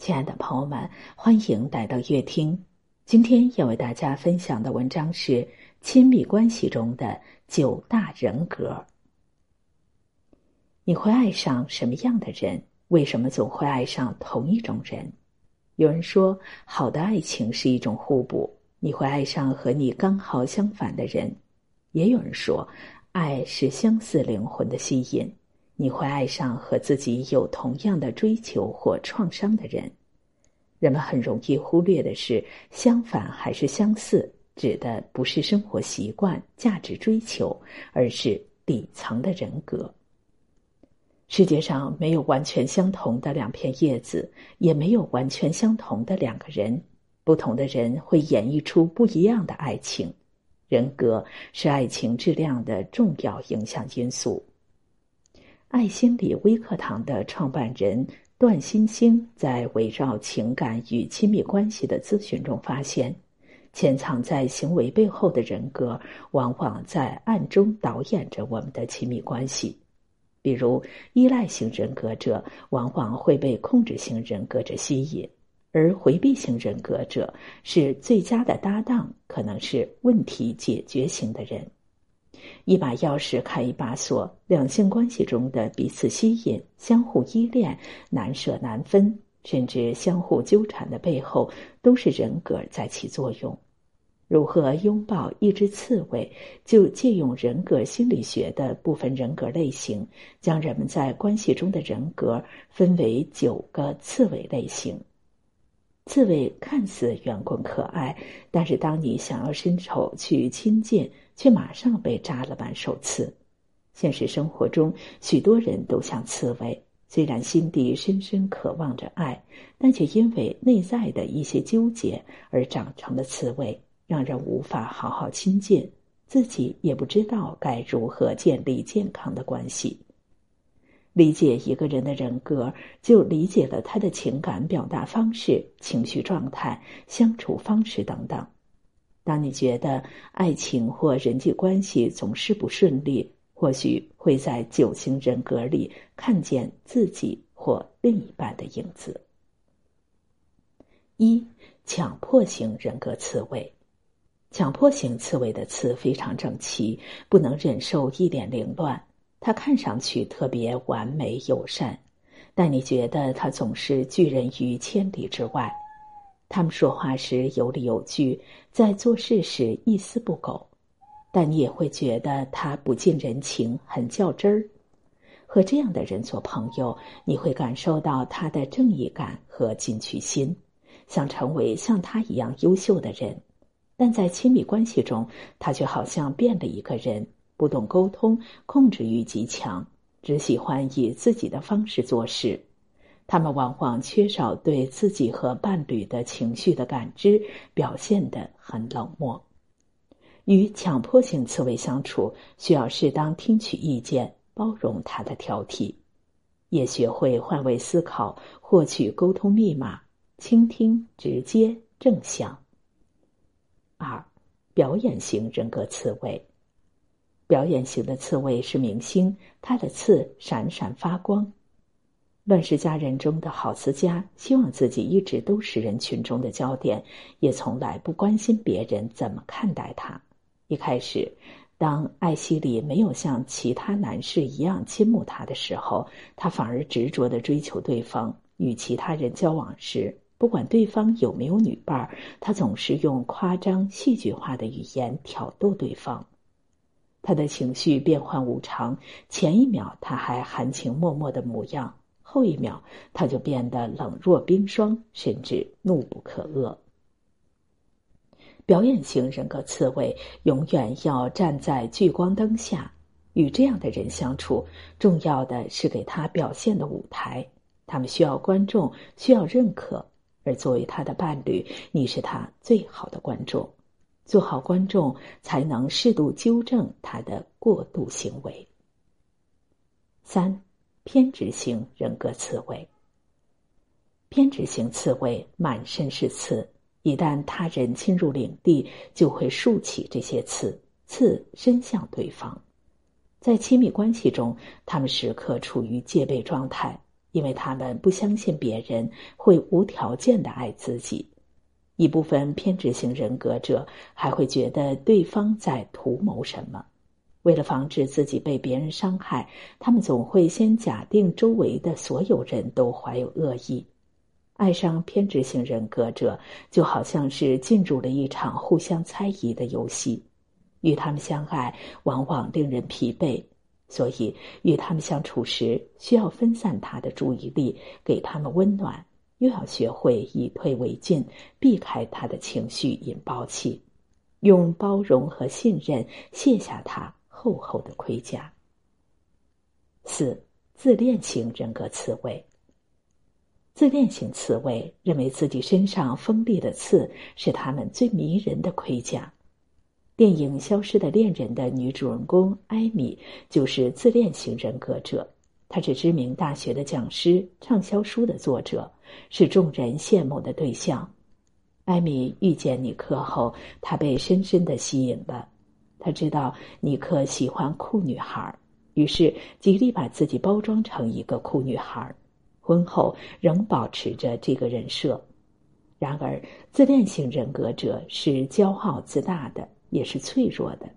亲爱的朋友们，欢迎来到乐听。今天要为大家分享的文章是亲密关系中的九大人格。你会爱上什么样的人？为什么总会爱上同一种人？有人说，好的爱情是一种互补，你会爱上和你刚好相反的人；也有人说，爱是相似灵魂的吸引。你会爱上和自己有同样的追求或创伤的人。人们很容易忽略的是，相反还是相似，指的不是生活习惯、价值追求，而是底层的人格。世界上没有完全相同的两片叶子，也没有完全相同的两个人。不同的人会演绎出不一样的爱情。人格是爱情质量的重要影响因素。爱心理微课堂的创办人段欣欣在围绕情感与亲密关系的咨询中发现，潜藏在行为背后的人格，往往在暗中导演着我们的亲密关系。比如，依赖型人格者往往会被控制型人格者吸引，而回避型人格者是最佳的搭档，可能是问题解决型的人。一把钥匙开一把锁，两性关系中的彼此吸引、相互依恋、难舍难分，甚至相互纠缠的背后，都是人格在起作用。如何拥抱一只刺猬？就借用人格心理学的部分人格类型，将人们在关系中的人格分为九个刺猬类型。刺猬看似圆滚可爱，但是当你想要伸手去亲近，却马上被扎了满手刺。现实生活中，许多人都像刺猬，虽然心底深深渴望着爱，但却因为内在的一些纠结而长成了刺猬，让人无法好好亲近，自己也不知道该如何建立健康的关系。理解一个人的人格，就理解了他的情感表达方式、情绪状态、相处方式等等。当你觉得爱情或人际关系总是不顺利，或许会在九型人格里看见自己或另一半的影子。一、强迫型人格刺猬，强迫型刺猬的刺非常整齐，不能忍受一点凌乱。他看上去特别完美友善，但你觉得他总是拒人于千里之外。他们说话时有理有据，在做事时一丝不苟，但你也会觉得他不近人情，很较真儿。和这样的人做朋友，你会感受到他的正义感和进取心，想成为像他一样优秀的人。但在亲密关系中，他却好像变了一个人，不懂沟通，控制欲极强，只喜欢以自己的方式做事。他们往往缺少对自己和伴侣的情绪的感知，表现得很冷漠。与强迫性刺猬相处，需要适当听取意见，包容他的挑剔，也学会换位思考，获取沟通密码，倾听直接正向。二，表演型人格刺猬。表演型的刺猬是明星，他的刺闪闪发光。乱世佳人中的郝思嘉希望自己一直都是人群中的焦点，也从来不关心别人怎么看待他。一开始，当艾希里没有像其他男士一样倾慕他的时候，他反而执着的追求对方。与其他人交往时，不管对方有没有女伴，他总是用夸张戏剧化的语言挑逗对方。他的情绪变幻无常，前一秒他还含情脉脉的模样。后一秒，他就变得冷若冰霜，甚至怒不可遏。表演型人格刺猬永远要站在聚光灯下，与这样的人相处，重要的是给他表现的舞台。他们需要观众，需要认可，而作为他的伴侣，你是他最好的观众。做好观众，才能适度纠正他的过度行为。三。偏执型人格刺猬。偏执型刺猬满身是刺，一旦他人侵入领地，就会竖起这些刺，刺伸向对方。在亲密关系中，他们时刻处于戒备状态，因为他们不相信别人会无条件的爱自己。一部分偏执型人格者还会觉得对方在图谋什么，为了防止自己被别人伤害，他们总会先假定周围的所有人都怀有恶意。爱上偏执型人格者，就好像是进入了一场互相猜疑的游戏。与他们相爱，往往令人疲惫。所以，与他们相处时，需要分散他的注意力，给他们温暖；又要学会以退为进，避开他的情绪引爆器，用包容和信任卸下他厚厚的盔甲。四、自恋型人格刺猬。自恋型刺猬认为自己身上锋利的刺是他们最迷人的盔甲。电影《消失的恋人》的女主人公艾米就是自恋型人格者。她是知名大学的讲师，畅销书的作者，是众人羡慕的对象。艾米遇见尼克后，她被深深的吸引了。他知道尼克喜欢酷女孩，于是极力把自己包装成一个酷女孩。婚后仍保持着这个人设。然而，自恋型人格者是骄傲自大的。也是脆弱的，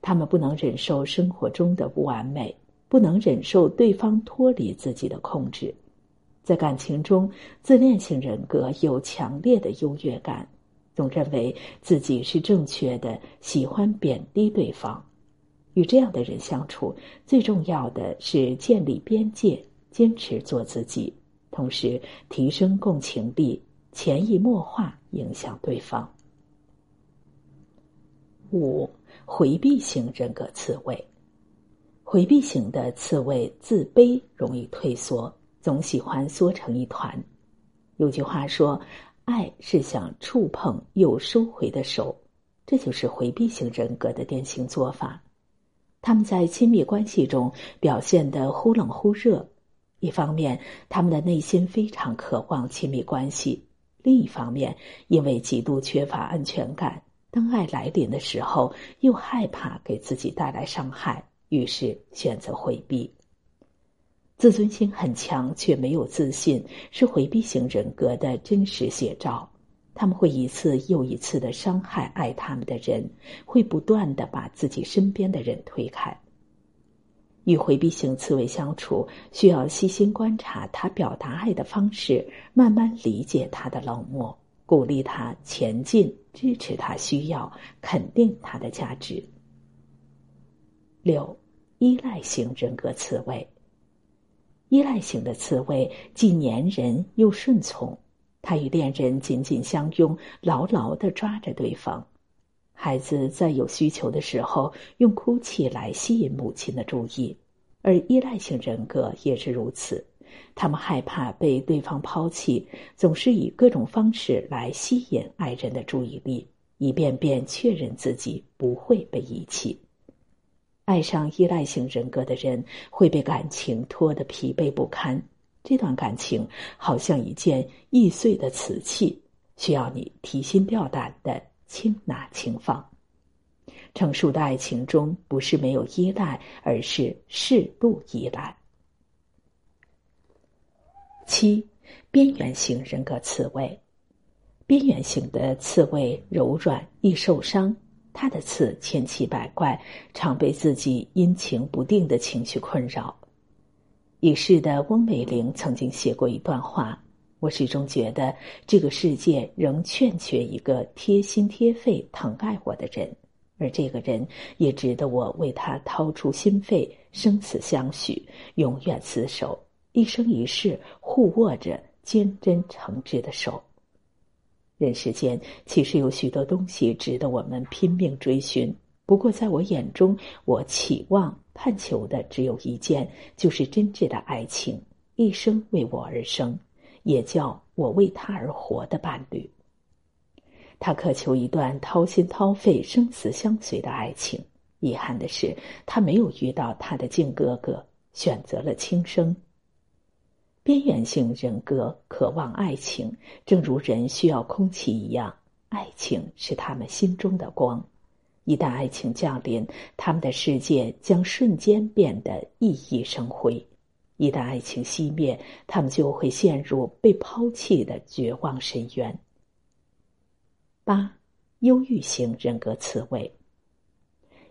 他们不能忍受生活中的不完美，不能忍受对方脱离自己的控制。在感情中，自恋型人格有强烈的优越感，总认为自己是正确的，喜欢贬低对方。与这样的人相处，最重要的是建立边界，坚持做自己，同时提升共情力，潜移默化影响对方。五回避型人格刺猬，回避型的刺猬自卑，容易退缩，总喜欢缩成一团。有句话说：“爱是想触碰又收回的手。”这就是回避型人格的典型做法。他们在亲密关系中表现的忽冷忽热，一方面他们的内心非常渴望亲密关系，另一方面因为极度缺乏安全感。当爱来临的时候，又害怕给自己带来伤害，于是选择回避。自尊心很强却没有自信，是回避型人格的真实写照。他们会一次又一次的伤害爱他们的人，会不断的把自己身边的人推开。与回避型刺猬相处，需要细心观察他表达爱的方式，慢慢理解他的冷漠。鼓励他前进，支持他需要，肯定他的价值。六，依赖型人格刺猬。依赖型的刺猬既粘人又顺从，他与恋人紧紧相拥，牢牢的抓着对方。孩子在有需求的时候，用哭泣来吸引母亲的注意，而依赖型人格也是如此。他们害怕被对方抛弃，总是以各种方式来吸引爱人的注意力，一遍遍确认自己不会被遗弃。爱上依赖型人格的人会被感情拖得疲惫不堪，这段感情好像一件易碎的瓷器，需要你提心吊胆的轻拿轻放。成熟的爱情中，不是没有依赖，而是适度依赖。七，边缘型人格刺猬。边缘型的刺猬柔软易受伤，他的刺千奇百怪，常被自己阴晴不定的情绪困扰。已逝的翁美玲曾经写过一段话：“我始终觉得这个世界仍欠缺一个贴心贴肺疼爱我的人，而这个人也值得我为他掏出心肺，生死相许，永远厮守。”一生一世互握着坚贞诚挚的手。人世间其实有许多东西值得我们拼命追寻，不过在我眼中，我期望盼求的只有一件，就是真挚的爱情，一生为我而生，也叫我为他而活的伴侣。他渴求一段掏心掏肺、生死相随的爱情，遗憾的是，他没有遇到他的靖哥哥，选择了轻生。边缘性人格渴望爱情，正如人需要空气一样，爱情是他们心中的光。一旦爱情降临，他们的世界将瞬间变得熠熠生辉。一旦爱情熄灭，他们就会陷入被抛弃的绝望深渊。八，忧郁型人格刺猬。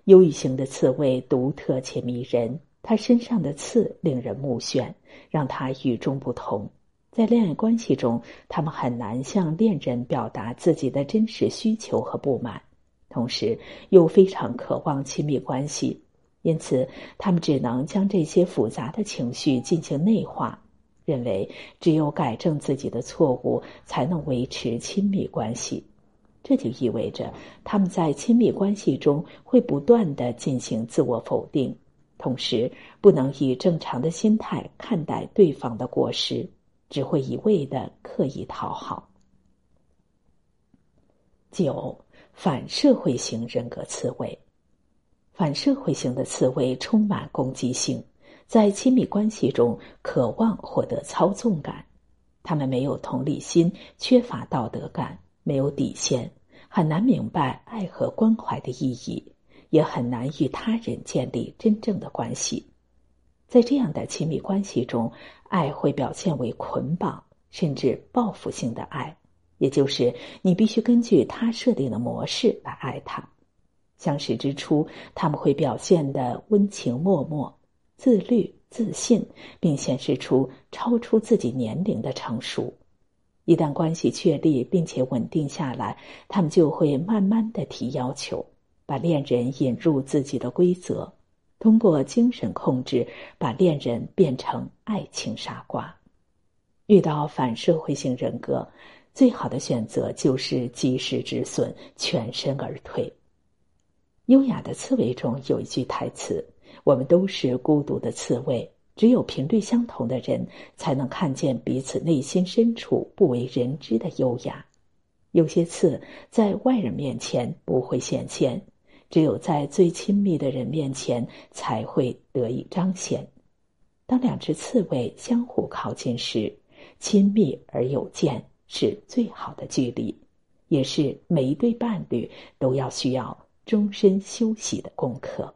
忧郁型的刺猬独特且迷人，他身上的刺令人目眩，让他与众不同。在恋爱关系中，他们很难向恋人表达自己的真实需求和不满，同时又非常渴望亲密关系。因此，他们只能将这些复杂的情绪进行内化，认为只有改正自己的错误，才能维持亲密关系。这就意味着他们在亲密关系中会不断的进行自我否定，同时不能以正常的心态看待对方的过失，只会一味的刻意讨好。九，反社会型人格刺猬。反社会型的刺猬充满攻击性，在亲密关系中渴望获得操纵感。他们没有同理心，缺乏道德感，没有底线，很难明白爱和关怀的意义，也很难与他人建立真正的关系。在这样的亲密关系中，爱会表现为捆绑，甚至报复性的爱，也就是你必须根据他设定的模式来爱他。相识之初，他们会表现的温情脉脉、自律、自信，并显示出超出自己年龄的成熟。一旦关系确立并且稳定下来，他们就会慢慢的提要求，把恋人引入自己的规则，通过精神控制把恋人变成爱情傻瓜。遇到反社会性人格，最好的选择就是及时止损，全身而退。优雅的刺猬中有一句台词：“我们都是孤独的刺猬，只有频率相同的人才能看见彼此内心深处不为人知的优雅。有些刺在外人面前不会显现，只有在最亲密的人面前才会得以彰显。当两只刺猬相互靠近时，亲密而有间是最好的距离，也是每一对伴侣都要需要。”终身休息的功课。